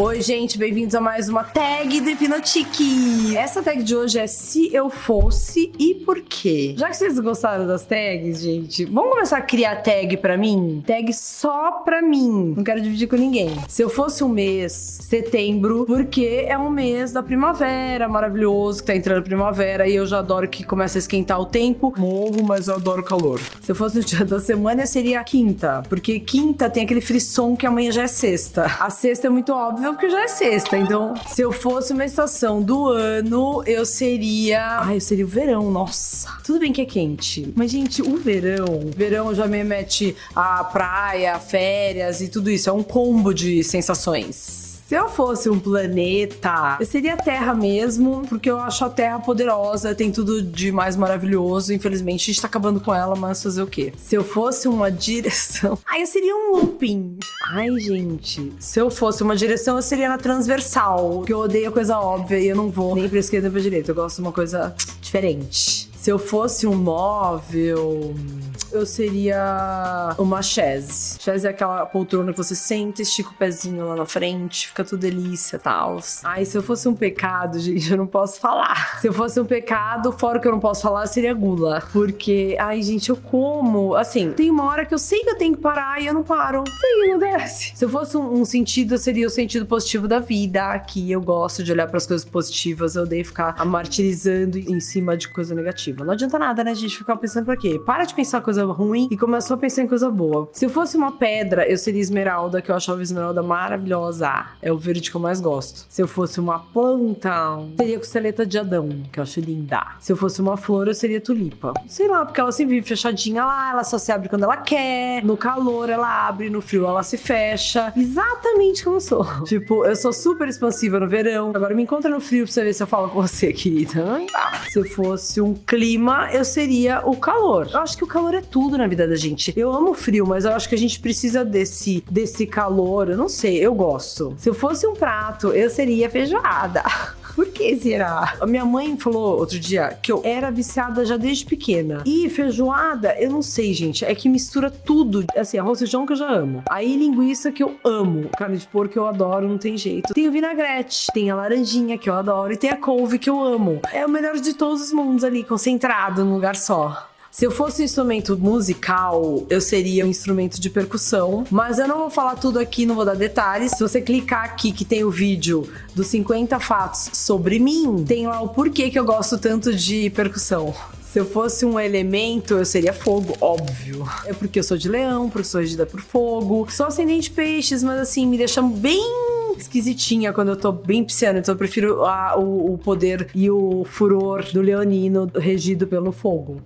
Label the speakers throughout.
Speaker 1: Oi, gente, bem-vindos a mais uma tag do Hipnotique. Essa tag de hoje é se eu fosse e por quê. Já que vocês gostaram das tags, gente, vamos começar a criar tag pra mim? Tag só pra mim. Não quero dividir com ninguém. Se eu fosse um mês, setembro, porque é um mês da primavera, maravilhoso, que tá entrando primavera e eu já adoro que começa a esquentar o tempo.
Speaker 2: Morro, mas eu adoro calor.
Speaker 1: Se eu fosse o dia da semana, seria quinta, porque quinta tem aquele frisson que amanhã já é sexta. A sexta é muito óbvio porque já é sexta. Então, se eu fosse uma estação do ano, eu seria. Ai, eu seria o verão, nossa. Tudo bem que é quente. Mas, gente, o verão. Verão já me mete a praia, férias e tudo isso. É um combo de sensações. Se eu fosse um planeta, eu seria a Terra mesmo, porque eu acho a Terra poderosa, tem tudo de mais maravilhoso. Infelizmente, a gente tá acabando com ela, mas fazer o quê? Se eu fosse uma direção. Ai, eu seria um looping. Ai, gente. Se eu fosse uma direção, eu seria na transversal. Porque eu odeio coisa óbvia e eu não vou nem pra esquerda nem pra direita. Eu gosto de uma coisa diferente. Se eu fosse um móvel, eu seria uma chaise. Chaise é aquela poltrona que você senta, estica o pezinho lá na frente, fica tudo delícia tal. Ai, se eu fosse um pecado, gente, eu não posso falar. Se eu fosse um pecado, fora que eu não posso falar, seria gula. Porque, ai, gente, eu como. Assim, tem uma hora que eu sei que eu tenho que parar e eu não paro. Sim, não desce. Se eu fosse um, um sentido, seria o sentido positivo da vida. Aqui eu gosto de olhar para as coisas positivas, eu odeio ficar martirizando em cima de coisa negativa. Não adianta nada, né, gente, ficar pensando pra quê? Para de pensar coisa ruim e começou a pensar em coisa boa. Se eu fosse uma pedra, eu seria esmeralda, que eu achava esmeralda maravilhosa. É o verde que eu mais gosto. Se eu fosse uma planta, seria costeleta de Adão, que eu acho linda. Se eu fosse uma flor, eu seria tulipa. Sei lá, porque ela sempre vive fechadinha lá, ela só se abre quando ela quer. No calor ela abre, no frio ela se fecha. Exatamente como eu sou. Tipo, eu sou super expansiva no verão. Agora me encontra no frio pra você ver se eu falo com você, querida. Se eu fosse um clima, eu seria o calor. Eu acho que o calor é tudo na vida da gente. Eu amo frio, mas eu acho que a gente precisa desse, desse calor. Eu não sei, eu gosto. Se eu fosse um prato, eu seria feijoada. Por que será? A minha mãe falou outro dia que eu era viciada já desde pequena. E feijoada, eu não sei, gente. É que mistura tudo. Assim, arroz e feijão que eu já amo. Aí linguiça que eu amo. Carne de porco que eu adoro, não tem jeito. Tem o vinagrete, tem a laranjinha que eu adoro e tem a couve que eu amo. É o melhor de todos os mundos ali, concentrado num lugar só. Se eu fosse um instrumento musical, eu seria um instrumento de percussão, mas eu não vou falar tudo aqui, não vou dar detalhes. Se você clicar aqui que tem o vídeo dos 50 fatos sobre mim, tem lá o porquê que eu gosto tanto de percussão. Se eu fosse um elemento, eu seria fogo, óbvio. É porque eu sou de leão, porque sou regida por fogo. Sou ascendente peixes, mas assim, me deixa bem esquisitinha quando eu tô bem pisciana. Então eu prefiro a, o, o poder e o furor do leonino regido pelo fogo.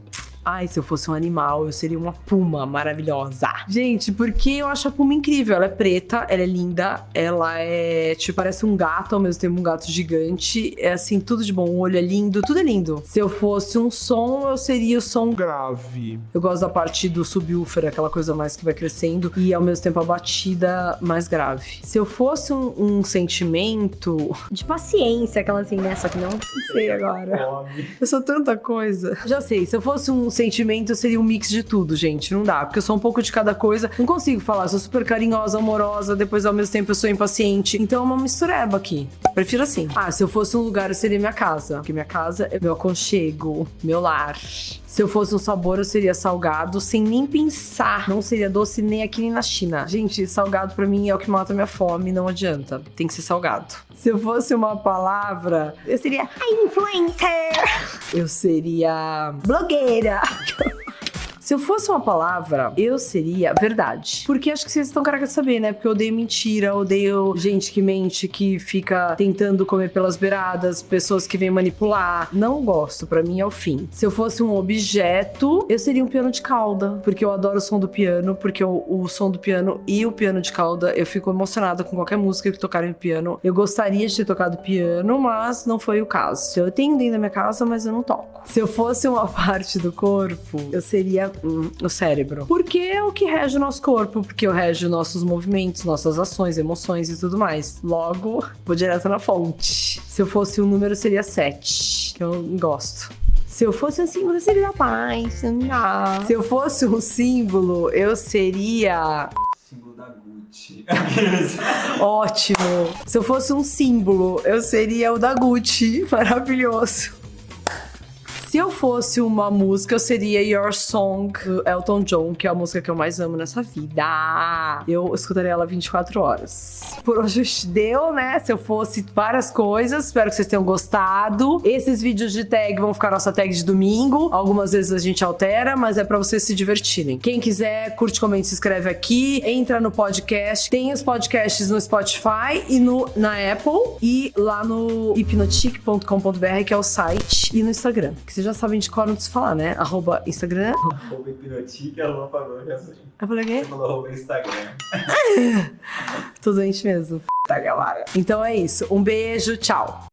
Speaker 1: Ai, se eu fosse um animal, eu seria uma puma maravilhosa. Gente, porque eu acho a puma incrível. Ela é preta, ela é linda, ela é, tipo, parece um gato, ao mesmo tempo um gato gigante. É assim, tudo de bom. O olho é lindo, tudo é lindo. Se eu fosse um som, eu seria o som
Speaker 2: grave.
Speaker 1: Eu gosto da parte do subwoofer, aquela coisa mais que vai crescendo, e ao mesmo tempo a batida mais grave. Se eu fosse um, um sentimento de paciência, aquela assim, né? Só que não, não sei agora. Eu sou tanta coisa. Já sei, se eu fosse um sentimento seria um mix de tudo, gente. Não dá, porque eu sou um pouco de cada coisa. Não consigo falar, sou super carinhosa, amorosa, depois ao mesmo tempo eu sou impaciente. Então é uma mistureba aqui. Prefiro assim. Ah, se eu fosse um lugar, eu seria minha casa. Porque minha casa é meu aconchego, meu lar. Se eu fosse um sabor, eu seria salgado, sem nem pensar. Não seria doce nem aqui nem na China. Gente, salgado para mim é o que mata minha fome, não adianta. Tem que ser salgado. Se eu fosse uma palavra, eu seria influencer. Eu seria blogueira. Yeah. Se eu fosse uma palavra, eu seria verdade. Porque acho que vocês estão carecas de saber, né? Porque eu odeio mentira, odeio gente que mente, que fica tentando comer pelas beiradas, pessoas que vêm manipular. Não gosto, para mim é o fim. Se eu fosse um objeto, eu seria um piano de cauda. Porque eu adoro o som do piano, porque o, o som do piano e o piano de cauda, eu fico emocionada com qualquer música que tocarem no piano. Eu gostaria de ter tocado piano, mas não foi o caso. Eu tenho dentro da minha casa, mas eu não toco. Se eu fosse uma parte do corpo, eu seria o cérebro. Porque é o que rege o nosso corpo, porque rege nossos movimentos, nossas ações, emoções e tudo mais. Logo, vou direto na fonte. Se eu fosse um número, seria 7, que eu gosto. Se eu fosse um símbolo, seria da paz. Se eu fosse um símbolo, eu seria.
Speaker 3: Símbolo da Gucci.
Speaker 1: Ótimo. Se eu fosse um símbolo, eu seria o da Gucci. Maravilhoso. Se eu fosse uma música, eu seria Your Song, do Elton John, que é a música que eu mais amo nessa vida. Eu escutaria ela 24 horas. Por hoje deu, né? Se eu fosse várias coisas, espero que vocês tenham gostado. Esses vídeos de tag vão ficar nossa tag de domingo. Algumas vezes a gente altera, mas é pra vocês se divertirem. Quem quiser, curte, comenta, se inscreve aqui, entra no podcast. Tem os podcasts no Spotify e no, na Apple e lá no hipnotic.com.br, que é o site, e no Instagram. Que vocês já sabem de qual não preciso falar, né? Arroba Instagram.
Speaker 3: Arroba arroba sei.
Speaker 1: Eu falei o quê?
Speaker 3: Você falou arroba Instagram.
Speaker 1: Tudo doente mesmo. Tá, galera. Então é isso. Um beijo, tchau.